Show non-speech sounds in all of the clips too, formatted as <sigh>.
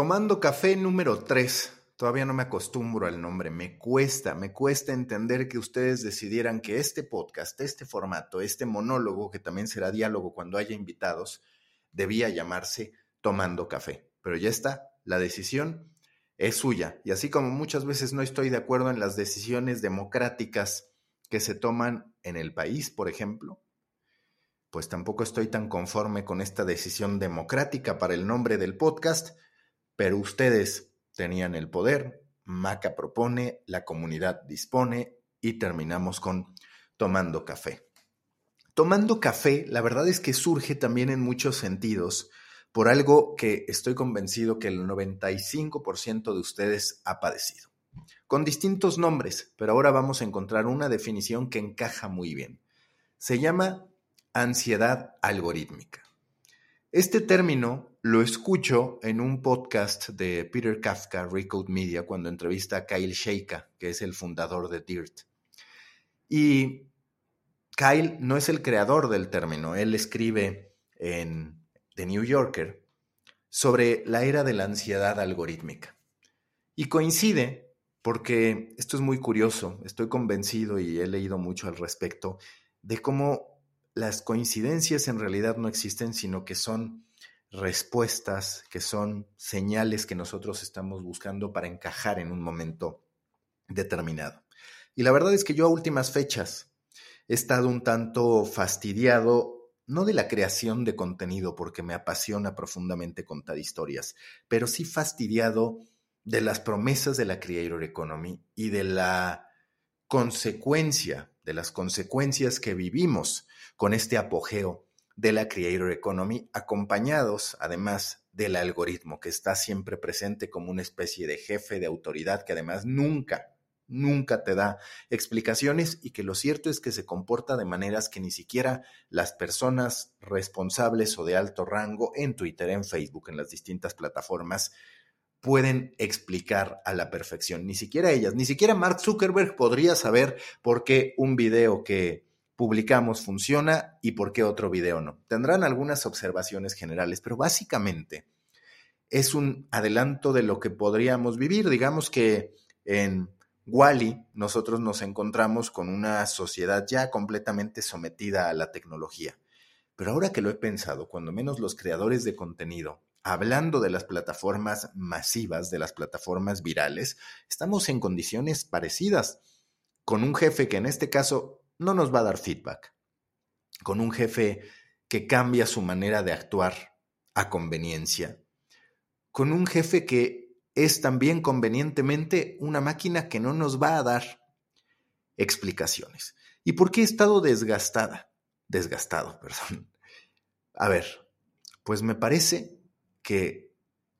Tomando café número 3. Todavía no me acostumbro al nombre, me cuesta, me cuesta entender que ustedes decidieran que este podcast, este formato, este monólogo, que también será diálogo cuando haya invitados, debía llamarse Tomando Café. Pero ya está, la decisión es suya. Y así como muchas veces no estoy de acuerdo en las decisiones democráticas que se toman en el país, por ejemplo, pues tampoco estoy tan conforme con esta decisión democrática para el nombre del podcast, pero ustedes tenían el poder, Maca propone, la comunidad dispone y terminamos con tomando café. Tomando café, la verdad es que surge también en muchos sentidos por algo que estoy convencido que el 95% de ustedes ha padecido. Con distintos nombres, pero ahora vamos a encontrar una definición que encaja muy bien. Se llama ansiedad algorítmica. Este término lo escucho en un podcast de Peter Kafka, Recode Media, cuando entrevista a Kyle Sheika, que es el fundador de DIRT. Y Kyle no es el creador del término, él escribe en The New Yorker sobre la era de la ansiedad algorítmica. Y coincide, porque esto es muy curioso, estoy convencido y he leído mucho al respecto, de cómo las coincidencias en realidad no existen, sino que son respuestas, que son señales que nosotros estamos buscando para encajar en un momento determinado. Y la verdad es que yo a últimas fechas he estado un tanto fastidiado, no de la creación de contenido, porque me apasiona profundamente contar historias, pero sí fastidiado de las promesas de la Creator Economy y de la consecuencia, de las consecuencias que vivimos con este apogeo de la Creator Economy, acompañados además del algoritmo que está siempre presente como una especie de jefe de autoridad que además nunca, nunca te da explicaciones y que lo cierto es que se comporta de maneras que ni siquiera las personas responsables o de alto rango en Twitter, en Facebook, en las distintas plataformas, pueden explicar a la perfección. Ni siquiera ellas, ni siquiera Mark Zuckerberg podría saber por qué un video que publicamos funciona y por qué otro video no. Tendrán algunas observaciones generales, pero básicamente es un adelanto de lo que podríamos vivir. Digamos que en Wally nosotros nos encontramos con una sociedad ya completamente sometida a la tecnología. Pero ahora que lo he pensado, cuando menos los creadores de contenido, hablando de las plataformas masivas, de las plataformas virales, estamos en condiciones parecidas, con un jefe que en este caso no nos va a dar feedback. Con un jefe que cambia su manera de actuar a conveniencia. Con un jefe que es también convenientemente una máquina que no nos va a dar explicaciones. ¿Y por qué he estado desgastada? Desgastado, <laughs> perdón. A ver, pues me parece que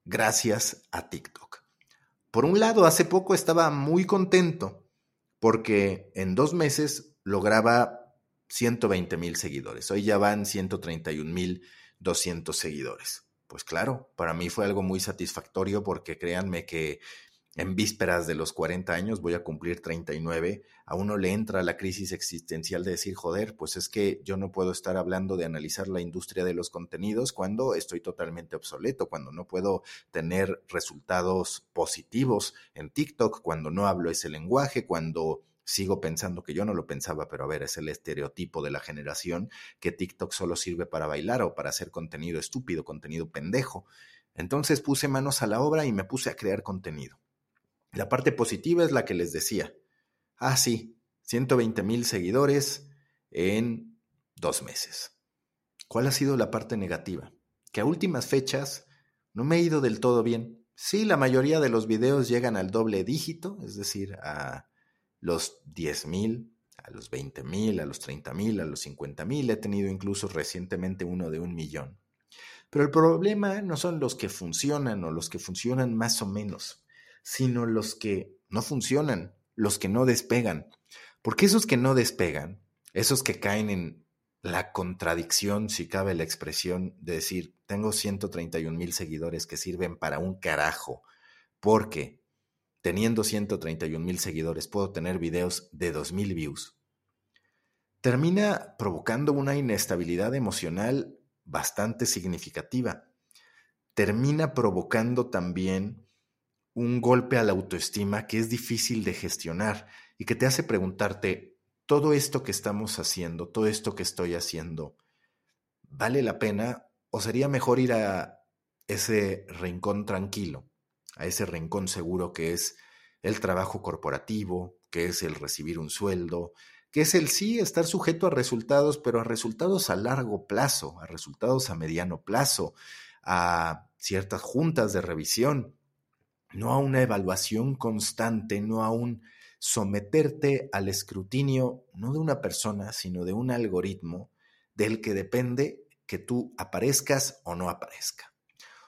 gracias a TikTok. Por un lado, hace poco estaba muy contento porque en dos meses lograba 120 mil seguidores. Hoy ya van 131 mil 200 seguidores. Pues claro, para mí fue algo muy satisfactorio porque créanme que en vísperas de los 40 años, voy a cumplir 39, a uno le entra la crisis existencial de decir, joder, pues es que yo no puedo estar hablando de analizar la industria de los contenidos cuando estoy totalmente obsoleto, cuando no puedo tener resultados positivos en TikTok, cuando no hablo ese lenguaje, cuando sigo pensando que yo no lo pensaba, pero a ver, es el estereotipo de la generación que TikTok solo sirve para bailar o para hacer contenido estúpido, contenido pendejo. Entonces puse manos a la obra y me puse a crear contenido. La parte positiva es la que les decía. Ah, sí, 120 mil seguidores en dos meses. ¿Cuál ha sido la parte negativa? Que a últimas fechas no me he ido del todo bien. Sí, la mayoría de los videos llegan al doble dígito, es decir, a los 10 mil, a los 20 mil, a los 30 mil, a los 50 mil. He tenido incluso recientemente uno de un millón. Pero el problema no son los que funcionan o los que funcionan más o menos, sino los que no funcionan, los que no despegan. Porque esos que no despegan, esos que caen en la contradicción, si cabe la expresión, de decir, tengo 131 mil seguidores que sirven para un carajo, porque teniendo 131 mil seguidores, puedo tener videos de 2.000 views, termina provocando una inestabilidad emocional bastante significativa. termina provocando también un golpe a la autoestima que es difícil de gestionar y que te hace preguntarte, todo esto que estamos haciendo, todo esto que estoy haciendo, ¿vale la pena o sería mejor ir a ese rincón tranquilo, a ese rincón seguro que es el trabajo corporativo, que es el recibir un sueldo, que es el sí estar sujeto a resultados, pero a resultados a largo plazo, a resultados a mediano plazo, a ciertas juntas de revisión, no a una evaluación constante, no a un someterte al escrutinio, no de una persona, sino de un algoritmo del que depende que tú aparezcas o no aparezca.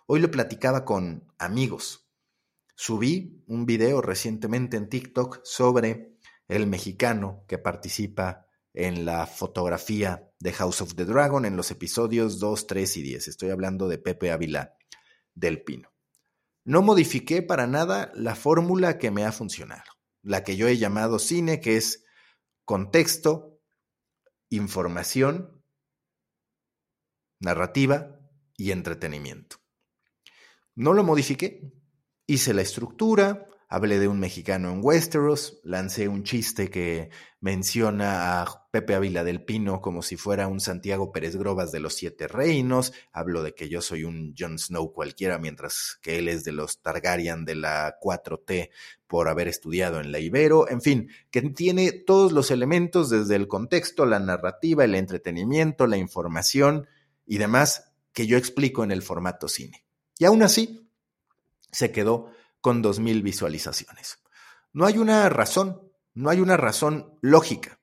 Hoy lo platicaba con amigos. Subí un video recientemente en TikTok sobre el mexicano que participa en la fotografía de House of the Dragon en los episodios 2, 3 y 10. Estoy hablando de Pepe Ávila del Pino. No modifiqué para nada la fórmula que me ha funcionado la que yo he llamado cine, que es contexto, información, narrativa y entretenimiento. No lo modifiqué, hice la estructura, Hablé de un mexicano en Westeros, lancé un chiste que menciona a Pepe Ávila del Pino como si fuera un Santiago Pérez Grobas de los Siete Reinos, hablo de que yo soy un Jon Snow cualquiera, mientras que él es de los Targaryen de la 4T por haber estudiado en la Ibero, en fin, que tiene todos los elementos desde el contexto, la narrativa, el entretenimiento, la información y demás que yo explico en el formato cine. Y aún así, se quedó con 2.000 visualizaciones. No hay una razón, no hay una razón lógica.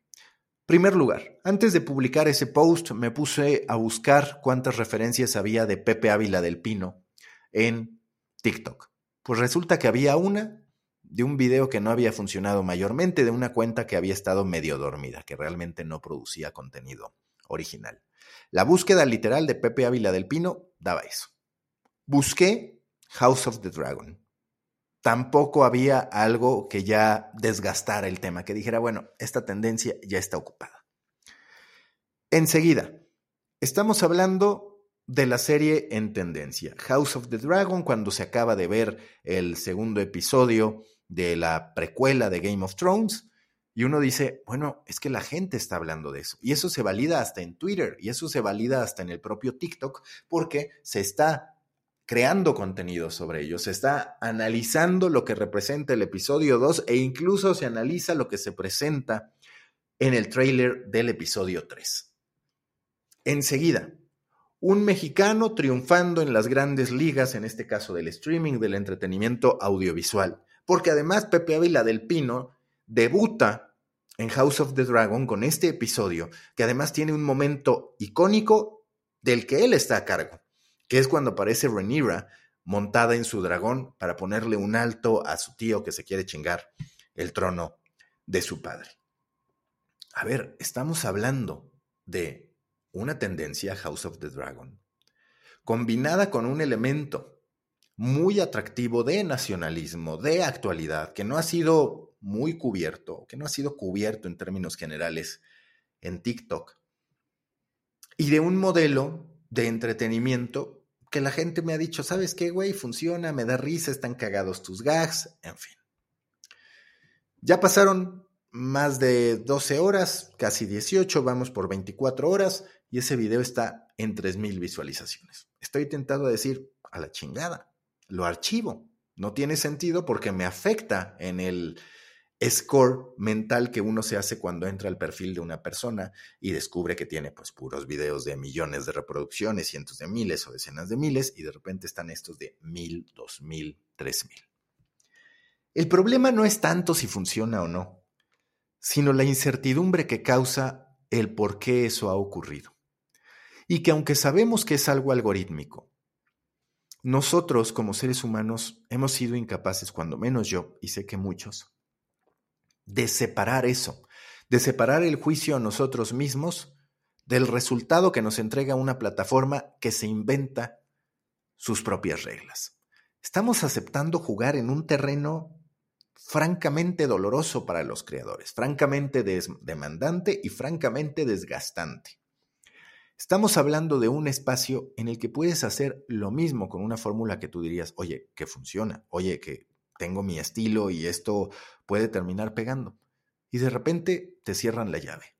Primer lugar, antes de publicar ese post me puse a buscar cuántas referencias había de Pepe Ávila del Pino en TikTok. Pues resulta que había una de un video que no había funcionado mayormente, de una cuenta que había estado medio dormida, que realmente no producía contenido original. La búsqueda literal de Pepe Ávila del Pino daba eso. Busqué House of the Dragon tampoco había algo que ya desgastara el tema, que dijera, bueno, esta tendencia ya está ocupada. Enseguida, estamos hablando de la serie en tendencia, House of the Dragon, cuando se acaba de ver el segundo episodio de la precuela de Game of Thrones, y uno dice, bueno, es que la gente está hablando de eso. Y eso se valida hasta en Twitter, y eso se valida hasta en el propio TikTok, porque se está creando contenido sobre ello, se está analizando lo que representa el episodio 2 e incluso se analiza lo que se presenta en el trailer del episodio 3. Enseguida, un mexicano triunfando en las grandes ligas, en este caso del streaming, del entretenimiento audiovisual, porque además Pepe Ávila del Pino debuta en House of the Dragon con este episodio, que además tiene un momento icónico del que él está a cargo que es cuando aparece Rhaenyra montada en su dragón para ponerle un alto a su tío que se quiere chingar el trono de su padre. A ver, estamos hablando de una tendencia House of the Dragon, combinada con un elemento muy atractivo de nacionalismo, de actualidad, que no ha sido muy cubierto, que no ha sido cubierto en términos generales en TikTok, y de un modelo de entretenimiento que la gente me ha dicho, ¿sabes qué, güey? Funciona, me da risa, están cagados tus gags, en fin. Ya pasaron más de 12 horas, casi 18, vamos por 24 horas y ese video está en 3.000 visualizaciones. Estoy tentado a decir, a la chingada, lo archivo. No tiene sentido porque me afecta en el score mental que uno se hace cuando entra al perfil de una persona y descubre que tiene pues puros videos de millones de reproducciones, cientos de miles o decenas de miles y de repente están estos de mil, dos mil, tres mil. El problema no es tanto si funciona o no, sino la incertidumbre que causa el por qué eso ha ocurrido. Y que aunque sabemos que es algo algorítmico, nosotros como seres humanos hemos sido incapaces, cuando menos yo, y sé que muchos, de separar eso, de separar el juicio a nosotros mismos del resultado que nos entrega una plataforma que se inventa sus propias reglas. Estamos aceptando jugar en un terreno francamente doloroso para los creadores, francamente demandante y francamente desgastante. Estamos hablando de un espacio en el que puedes hacer lo mismo con una fórmula que tú dirías, oye, que funciona, oye, que tengo mi estilo y esto puede terminar pegando. Y de repente te cierran la llave.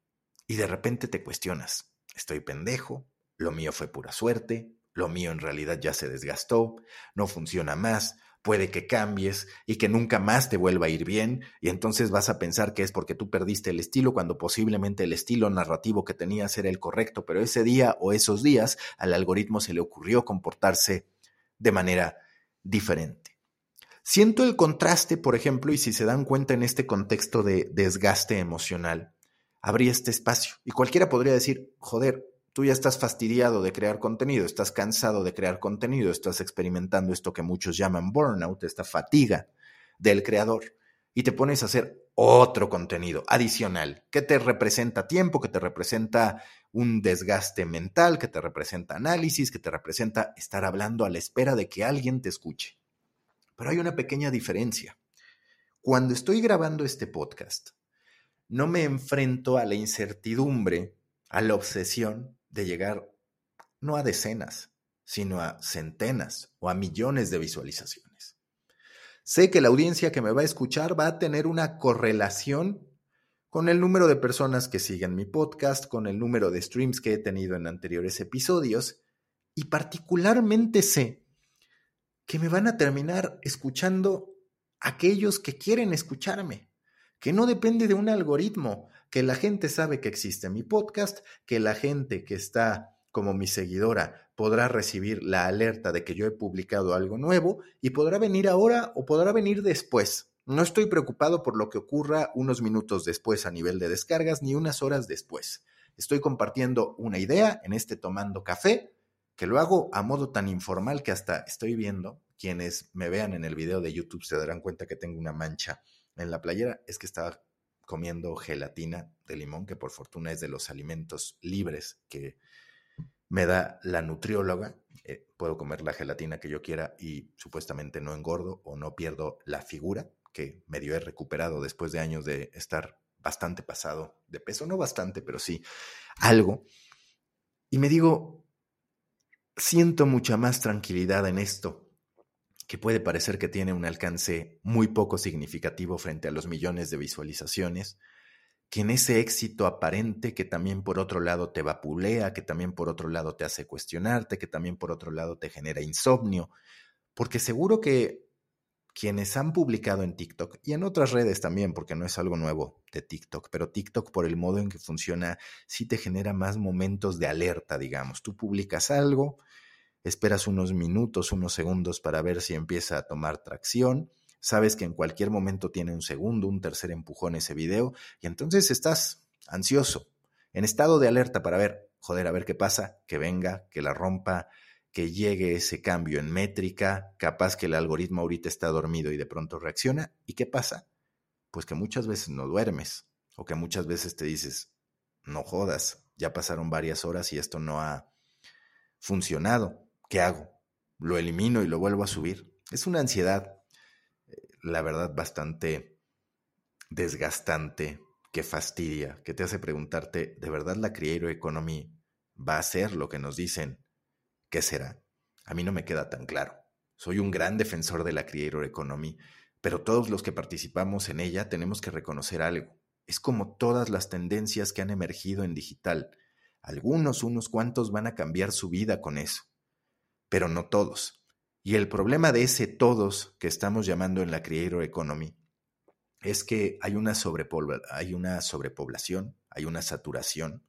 Y de repente te cuestionas, estoy pendejo, lo mío fue pura suerte, lo mío en realidad ya se desgastó, no funciona más, puede que cambies y que nunca más te vuelva a ir bien y entonces vas a pensar que es porque tú perdiste el estilo cuando posiblemente el estilo narrativo que tenías era el correcto, pero ese día o esos días al algoritmo se le ocurrió comportarse de manera diferente. Siento el contraste, por ejemplo, y si se dan cuenta en este contexto de desgaste emocional, habría este espacio y cualquiera podría decir, joder, tú ya estás fastidiado de crear contenido, estás cansado de crear contenido, estás experimentando esto que muchos llaman burnout, esta fatiga del creador, y te pones a hacer otro contenido adicional que te representa tiempo, que te representa un desgaste mental, que te representa análisis, que te representa estar hablando a la espera de que alguien te escuche. Pero hay una pequeña diferencia. Cuando estoy grabando este podcast, no me enfrento a la incertidumbre, a la obsesión de llegar no a decenas, sino a centenas o a millones de visualizaciones. Sé que la audiencia que me va a escuchar va a tener una correlación con el número de personas que siguen mi podcast, con el número de streams que he tenido en anteriores episodios y particularmente sé que me van a terminar escuchando aquellos que quieren escucharme, que no depende de un algoritmo, que la gente sabe que existe mi podcast, que la gente que está como mi seguidora podrá recibir la alerta de que yo he publicado algo nuevo y podrá venir ahora o podrá venir después. No estoy preocupado por lo que ocurra unos minutos después a nivel de descargas ni unas horas después. Estoy compartiendo una idea en este tomando café, que lo hago a modo tan informal que hasta estoy viendo, quienes me vean en el video de YouTube se darán cuenta que tengo una mancha en la playera, es que estaba comiendo gelatina de limón, que por fortuna es de los alimentos libres que me da la nutrióloga. Eh, puedo comer la gelatina que yo quiera y supuestamente no engordo o no pierdo la figura que medio he recuperado después de años de estar bastante pasado de peso, no bastante, pero sí algo. Y me digo, siento mucha más tranquilidad en esto que puede parecer que tiene un alcance muy poco significativo frente a los millones de visualizaciones, que en ese éxito aparente que también por otro lado te vapulea, que también por otro lado te hace cuestionarte, que también por otro lado te genera insomnio, porque seguro que quienes han publicado en TikTok y en otras redes también, porque no es algo nuevo de TikTok, pero TikTok por el modo en que funciona sí te genera más momentos de alerta, digamos. Tú publicas algo, esperas unos minutos, unos segundos para ver si empieza a tomar tracción, sabes que en cualquier momento tiene un segundo, un tercer empujón ese video y entonces estás ansioso, en estado de alerta para ver, joder, a ver qué pasa, que venga, que la rompa, que llegue ese cambio en métrica, capaz que el algoritmo ahorita está dormido y de pronto reacciona. ¿Y qué pasa? Pues que muchas veces no duermes o que muchas veces te dices, no jodas, ya pasaron varias horas y esto no ha funcionado. ¿Qué hago? ¿Lo elimino y lo vuelvo a subir? Es una ansiedad, eh, la verdad, bastante desgastante, que fastidia, que te hace preguntarte, ¿de verdad la Creator Economy va a ser lo que nos dicen? ¿Qué será? A mí no me queda tan claro. Soy un gran defensor de la Creator Economy, pero todos los que participamos en ella tenemos que reconocer algo. Es como todas las tendencias que han emergido en digital. Algunos, unos cuantos van a cambiar su vida con eso pero no todos. Y el problema de ese todos que estamos llamando en la Creator Economy es que hay una, hay una sobrepoblación, hay una saturación,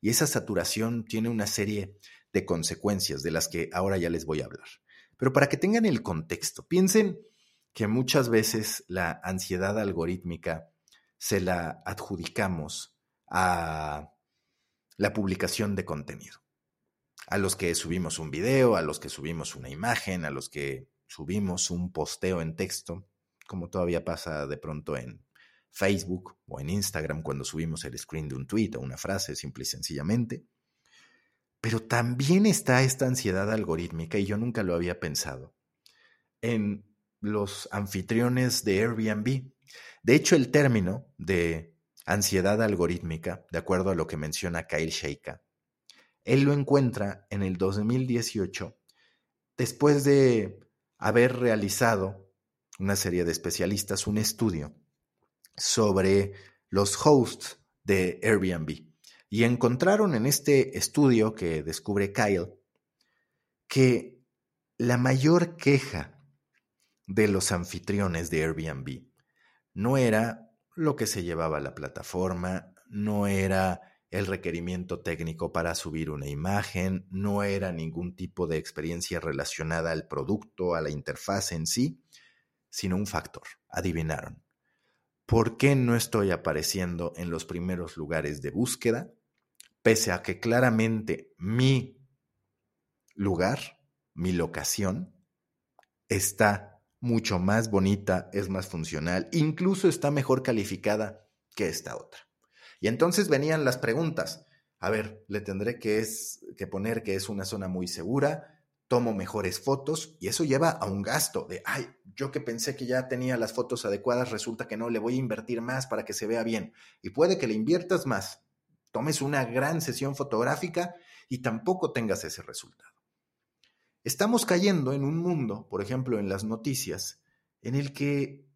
y esa saturación tiene una serie de consecuencias de las que ahora ya les voy a hablar. Pero para que tengan el contexto, piensen que muchas veces la ansiedad algorítmica se la adjudicamos a la publicación de contenido a los que subimos un video, a los que subimos una imagen, a los que subimos un posteo en texto, como todavía pasa de pronto en Facebook o en Instagram cuando subimos el screen de un tweet o una frase simple y sencillamente. Pero también está esta ansiedad algorítmica, y yo nunca lo había pensado, en los anfitriones de Airbnb. De hecho, el término de ansiedad algorítmica, de acuerdo a lo que menciona Kyle Sheikha, Él lo encuentra en el 2018 después de haber realizado una serie de especialistas un estudio sobre los hosts de Airbnb. Y encontraron en este estudio que descubre Kyle que la mayor queja de los anfitriones de Airbnb no era lo que se llevaba a la plataforma, no era el requerimiento técnico para subir una imagen, no era ningún tipo de experiencia relacionada al producto, a la interfaz en sí, sino un factor. Adivinaron. ¿Por qué no estoy apareciendo en los primeros lugares de búsqueda? Pese a que claramente mi lugar, mi locación, está mucho más bonita, es más funcional, incluso está mejor calificada que esta otra. Y entonces venían las preguntas. A ver, le tendré que, es, que poner que es una zona muy segura, tomo mejores fotos y eso lleva a un gasto de, ay, yo que pensé que ya tenía las fotos adecuadas, resulta que no, le voy a invertir más para que se vea bien. Y puede que le inviertas más, tomes una gran sesión fotográfica y tampoco tengas ese resultado. Estamos cayendo en un mundo, por ejemplo, en las noticias, en el que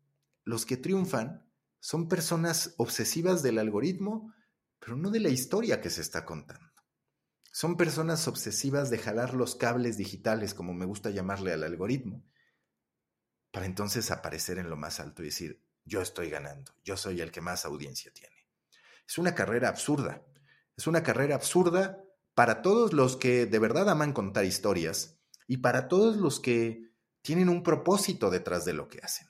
los que triunfan son personas obsesivas del algoritmo, pero no de la historia que se está contando. Son personas obsesivas de jalar los cables digitales, como me gusta llamarle al algoritmo, para entonces aparecer en lo más alto y decir, yo estoy ganando, yo soy el que más audiencia tiene. Es una carrera absurda. Es una carrera absurda para todos los que de verdad aman contar historias y para todos los que tienen un propósito detrás de lo que hacen.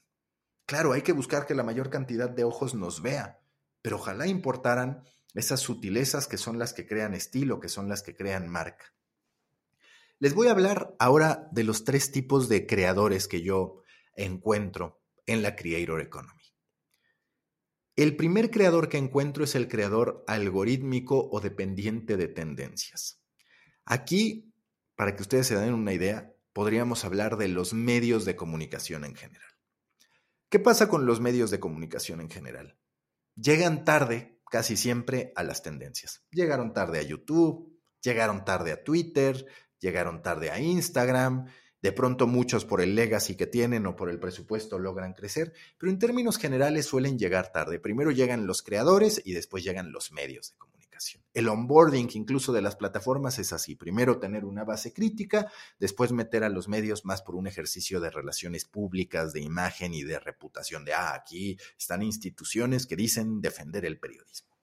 Claro, hay que buscar que la mayor cantidad de ojos nos vea, pero ojalá importaran esas sutilezas que son las que crean estilo, que son las que crean marca. Les voy a hablar ahora de los tres tipos de creadores que yo encuentro en la Creator Economy. El primer creador que encuentro es el creador algorítmico o dependiente de tendencias. Aquí, para que ustedes se den una idea, podríamos hablar de los medios de comunicación en general. ¿Qué pasa con los medios de comunicación en general? Llegan tarde, casi siempre, a las tendencias. Llegaron tarde a YouTube, llegaron tarde a Twitter, llegaron tarde a Instagram, de pronto muchos por el legacy que tienen o por el presupuesto logran crecer, pero en términos generales suelen llegar tarde. Primero llegan los creadores y después llegan los medios de comunicación. El onboarding incluso de las plataformas es así. Primero tener una base crítica, después meter a los medios más por un ejercicio de relaciones públicas, de imagen y de reputación, de, ah, aquí están instituciones que dicen defender el periodismo.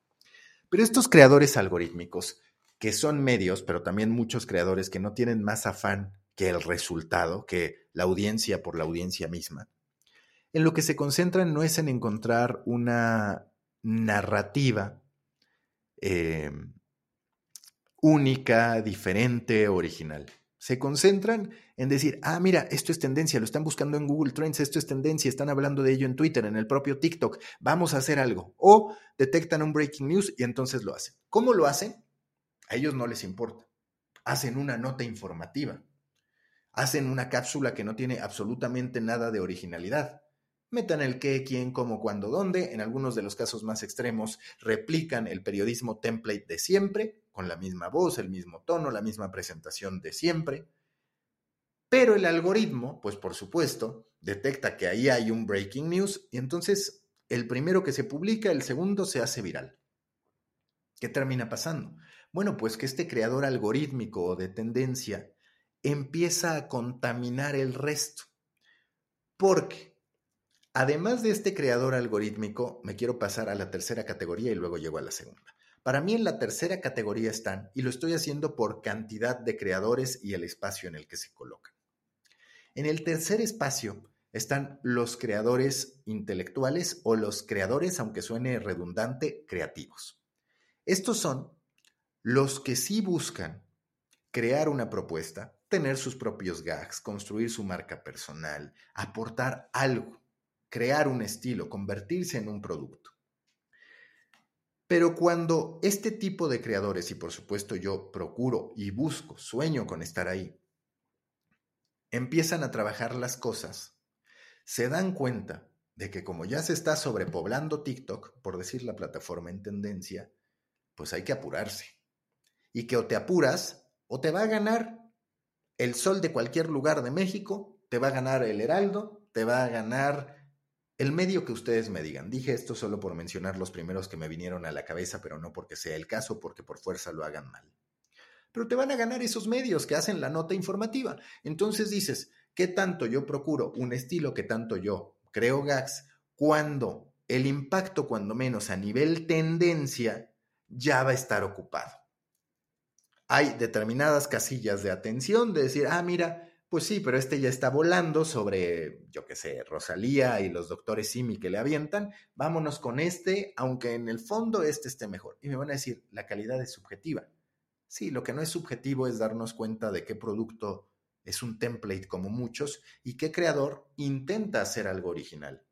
Pero estos creadores algorítmicos, que son medios, pero también muchos creadores que no tienen más afán que el resultado, que la audiencia por la audiencia misma, en lo que se concentran no es en encontrar una narrativa eh, única, diferente, original. Se concentran en decir, ah, mira, esto es tendencia, lo están buscando en Google Trends, esto es tendencia, están hablando de ello en Twitter, en el propio TikTok, vamos a hacer algo. O detectan un breaking news y entonces lo hacen. ¿Cómo lo hacen? A ellos no les importa. Hacen una nota informativa. Hacen una cápsula que no tiene absolutamente nada de originalidad metan el qué, quién, cómo, cuándo, dónde. En algunos de los casos más extremos, replican el periodismo template de siempre, con la misma voz, el mismo tono, la misma presentación de siempre. Pero el algoritmo, pues por supuesto, detecta que ahí hay un breaking news y entonces el primero que se publica, el segundo se hace viral. ¿Qué termina pasando? Bueno, pues que este creador algorítmico o de tendencia empieza a contaminar el resto. Porque Además de este creador algorítmico, me quiero pasar a la tercera categoría y luego llego a la segunda. Para mí en la tercera categoría están, y lo estoy haciendo por cantidad de creadores y el espacio en el que se colocan. En el tercer espacio están los creadores intelectuales o los creadores, aunque suene redundante, creativos. Estos son los que sí buscan crear una propuesta, tener sus propios gags, construir su marca personal, aportar algo crear un estilo, convertirse en un producto. Pero cuando este tipo de creadores, y por supuesto yo procuro y busco, sueño con estar ahí, empiezan a trabajar las cosas, se dan cuenta de que como ya se está sobrepoblando TikTok, por decir la plataforma en tendencia, pues hay que apurarse. y que o te apuras o te va a ganar el sol de cualquier lugar de México, te va a ganar el Heraldo, te va a ganar el medio que ustedes me digan. Dije esto solo por mencionar los primeros que me vinieron a la cabeza, pero no porque sea el caso, porque por fuerza lo hagan mal. Pero te van a ganar esos medios que hacen la nota informativa. Entonces dices, ¿qué tanto yo procuro un estilo, qué tanto yo creo gags, cuando el impacto, cuando menos a nivel tendencia, ya va a estar ocupado? Hay determinadas casillas de atención de decir, ah, mira, pues sí, pero este ya está volando sobre, yo qué sé, Rosalía y los doctores Simi que le avientan. Vámonos con este, aunque en el fondo este esté mejor. Y me van a decir, la calidad es subjetiva. Sí, lo que no es subjetivo es darnos cuenta de qué producto es un template como muchos y qué creador intenta hacer algo original.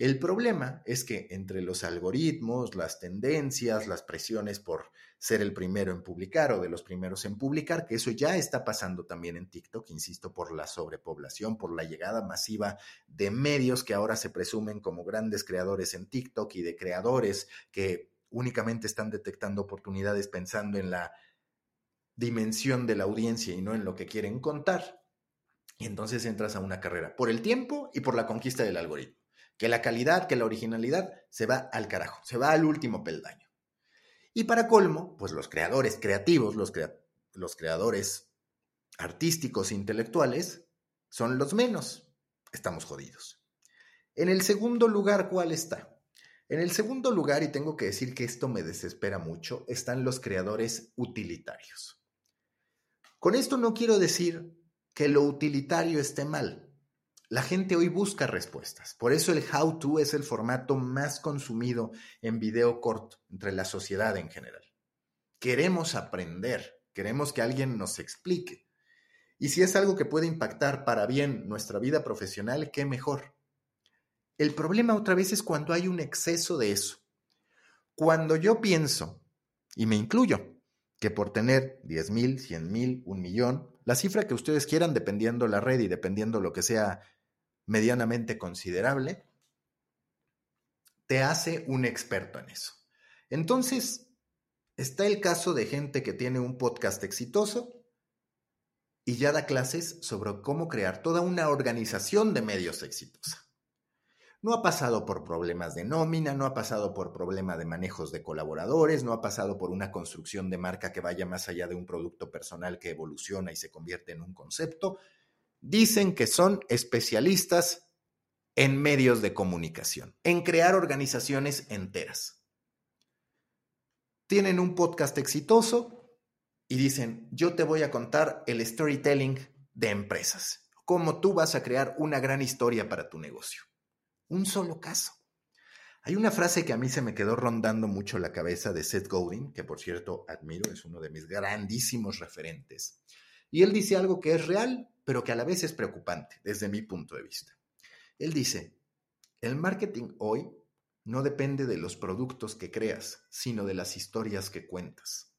El problema es que entre los algoritmos, las tendencias, las presiones por ser el primero en publicar o de los primeros en publicar, que eso ya está pasando también en TikTok, insisto, por la sobrepoblación, por la llegada masiva de medios que ahora se presumen como grandes creadores en TikTok y de creadores que únicamente están detectando oportunidades pensando en la dimensión de la audiencia y no en lo que quieren contar. Y entonces entras a una carrera por el tiempo y por la conquista del algoritmo. Que la calidad, que la originalidad se va al carajo, se va al último peldaño. Y para colmo, pues los creadores creativos, los, creadores artísticos intelectuales, son los menos. Estamos jodidos. En el segundo lugar, ¿cuál está? En el segundo lugar, y tengo que decir que esto me desespera mucho, están los creadores utilitarios. Con esto no quiero decir que lo utilitario esté mal. La gente hoy busca respuestas. Por eso el how to es el formato más consumido en video corto entre la sociedad en general. Queremos aprender, queremos que alguien nos explique. Y si es algo que puede impactar para bien nuestra vida profesional, qué mejor. El problema otra vez es cuando hay un exceso de eso. Cuando yo pienso, y me incluyo, que por tener 10 mil, 100 mil, un millón, la cifra que ustedes quieran, dependiendo la red y dependiendo lo que sea medianamente considerable, te hace un experto en eso. Entonces, está el caso de gente que tiene un podcast exitoso y ya da clases sobre cómo crear toda una organización de medios exitosa. No ha pasado por problemas de nómina, no ha pasado por problema de manejos de colaboradores, no ha pasado por una construcción de marca que vaya más allá de un producto personal que evoluciona y se convierte en un concepto, dicen que son especialistas en medios de comunicación, en crear organizaciones enteras. Tienen un podcast exitoso y dicen, yo te voy a contar el storytelling de empresas, cómo tú vas a crear una gran historia para tu negocio. Un solo caso. Hay una frase que a mí se me quedó rondando mucho la cabeza de Seth Godin, que por cierto admiro, es uno de mis grandísimos referentes. Y él dice algo que es real pero que a la vez es preocupante desde mi punto de vista. Él dice, el marketing hoy no depende de los productos que creas, sino de las historias que cuentas.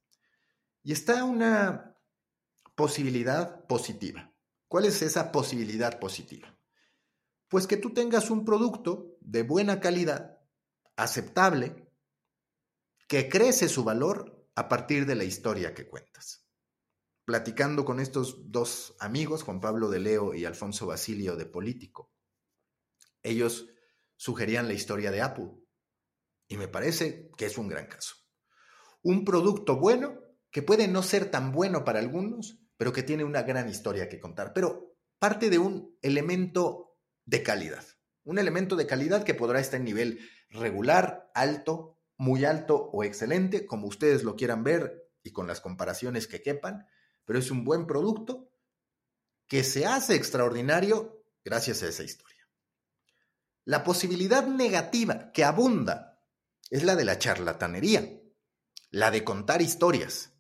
Y está una posibilidad positiva. ¿Cuál es esa posibilidad positiva? Pues que tú tengas un producto de buena calidad, aceptable, que crece su valor a partir de la historia que cuentas platicando con estos dos amigos, Juan Pablo de Leo y Alfonso Basilio de Político. Ellos sugerían la historia de Apple y me parece que es un gran caso. Un producto bueno que puede no ser tan bueno para algunos, pero que tiene una gran historia que contar, pero parte de un elemento de calidad. Un elemento de calidad que podrá estar en nivel regular, alto, muy alto o excelente, como ustedes lo quieran ver y con las comparaciones que quepan, pero es un buen producto que se hace extraordinario gracias a esa historia. La posibilidad negativa que abunda es la de la charlatanería, la de contar historias,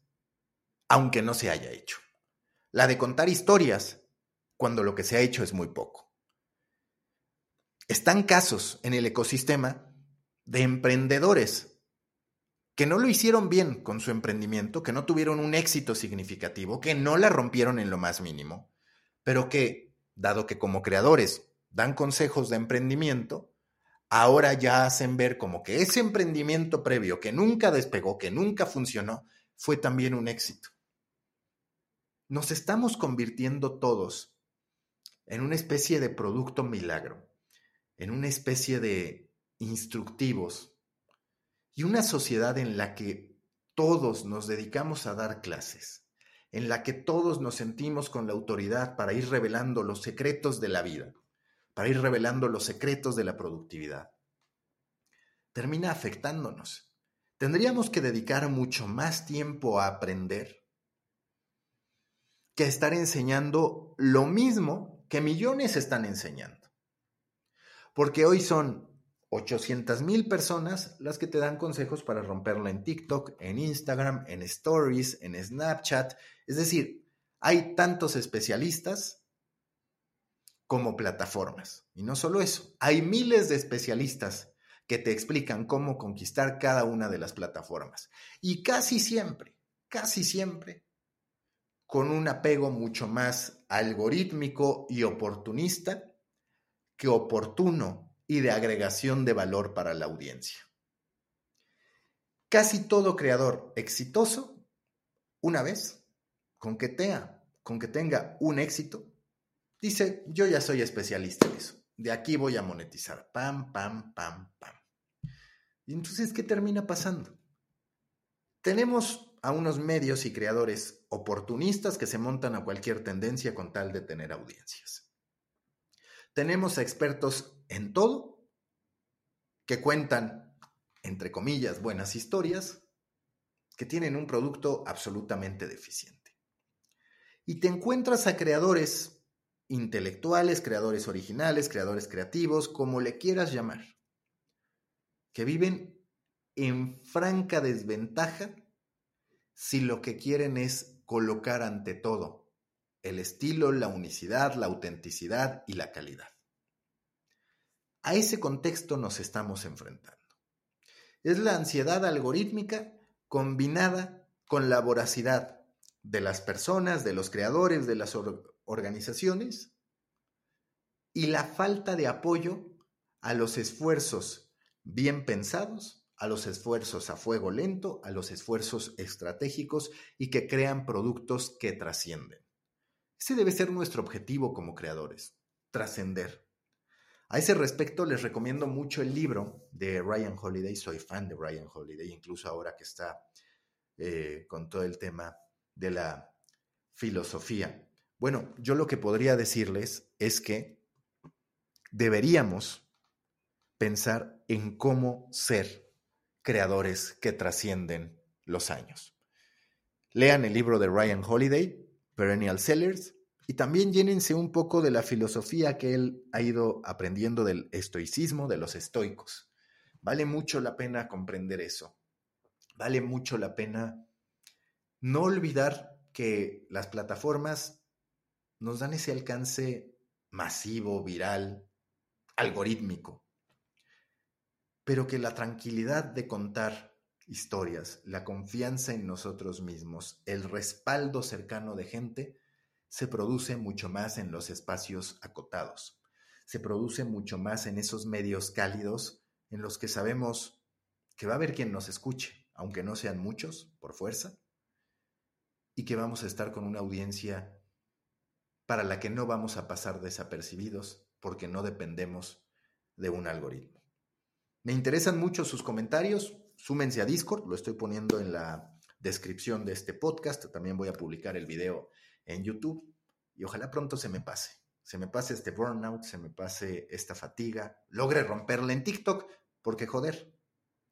aunque no se haya hecho. La de contar historias cuando lo que se ha hecho es muy poco. Están casos en el ecosistema de emprendedores que no lo hicieron bien con su emprendimiento, que no tuvieron un éxito significativo, que no la rompieron en lo más mínimo, pero que, dado que como creadores dan consejos de emprendimiento, ahora ya hacen ver como que ese emprendimiento previo que nunca despegó, que nunca funcionó, fue también un éxito. Nos estamos convirtiendo todos en una especie de producto milagro, en una especie de instructivos y una sociedad en la que todos nos dedicamos a dar clases, en la que todos nos sentimos con la autoridad para ir revelando los secretos de la vida, para ir revelando los secretos de la productividad, termina afectándonos. Tendríamos que dedicar mucho más tiempo a aprender que a estar enseñando lo mismo que millones están enseñando. Porque hoy son 800 mil personas las que te dan consejos para romperla en TikTok, en Instagram, en Stories, en Snapchat. Es decir, hay tantos especialistas como plataformas. Y no solo eso, hay miles de especialistas que te explican cómo conquistar cada una de las plataformas. Y casi siempre, casi siempre, con un apego mucho más algorítmico y oportunista que oportuno y de agregación de valor para la audiencia. Casi todo creador exitoso, una vez, con que, tenga, un éxito, dice, yo ya soy especialista en eso, de aquí voy a monetizar, pam, pam, pam, pam. Y entonces, ¿qué termina pasando? Tenemos a unos medios y creadores oportunistas que se montan a cualquier tendencia con tal de tener audiencias. Tenemos a expertos en todo que cuentan, entre comillas, buenas historias, que tienen un producto absolutamente deficiente. Y te encuentras a creadores intelectuales, creadores originales, creadores creativos, como le quieras llamar, que viven en franca desventaja si lo que quieren es colocar ante todo el estilo, la unicidad, la autenticidad y la calidad. A ese contexto nos estamos enfrentando. Es la ansiedad algorítmica combinada con la voracidad de las personas, de los creadores, de las organizaciones y la falta de apoyo a los esfuerzos bien pensados, a los esfuerzos a fuego lento, a los esfuerzos estratégicos y que crean productos que trascienden. Ese debe ser nuestro objetivo como creadores, trascender. A ese respecto les recomiendo mucho el libro de Ryan Holiday, soy fan de Ryan Holiday, incluso ahora que está eh, con todo el tema de la filosofía. Bueno, yo lo que podría decirles es que deberíamos pensar en cómo ser creadores que trascienden los años. Lean el libro de Ryan Holiday, Perennial Sellers, y también llénense un poco de la filosofía que él ha ido aprendiendo del estoicismo, de los estoicos. Vale mucho la pena comprender eso. Vale mucho la pena no olvidar que las plataformas nos dan ese alcance masivo, viral, algorítmico, pero que la tranquilidad de contar historias, la confianza en nosotros mismos, el respaldo cercano de gente, se produce mucho más en los espacios acotados, se produce mucho más en esos medios cálidos en los que sabemos que va a haber quien nos escuche, aunque no sean muchos, por fuerza, y que vamos a estar con una audiencia para la que no vamos a pasar desapercibidos porque no dependemos de un algoritmo. Me interesan mucho sus comentarios, súmense a Discord, lo estoy poniendo en la descripción de este podcast, también voy a publicar el video en YouTube y ojalá pronto se me pase, se me pase este burnout, se me pase esta fatiga, logre romperla en TikTok, porque joder,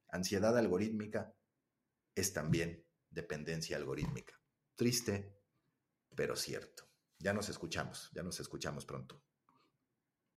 ansiedad algorítmica es también dependencia algorítmica. Triste, pero cierto. Ya nos escuchamos, ya nos escuchamos pronto.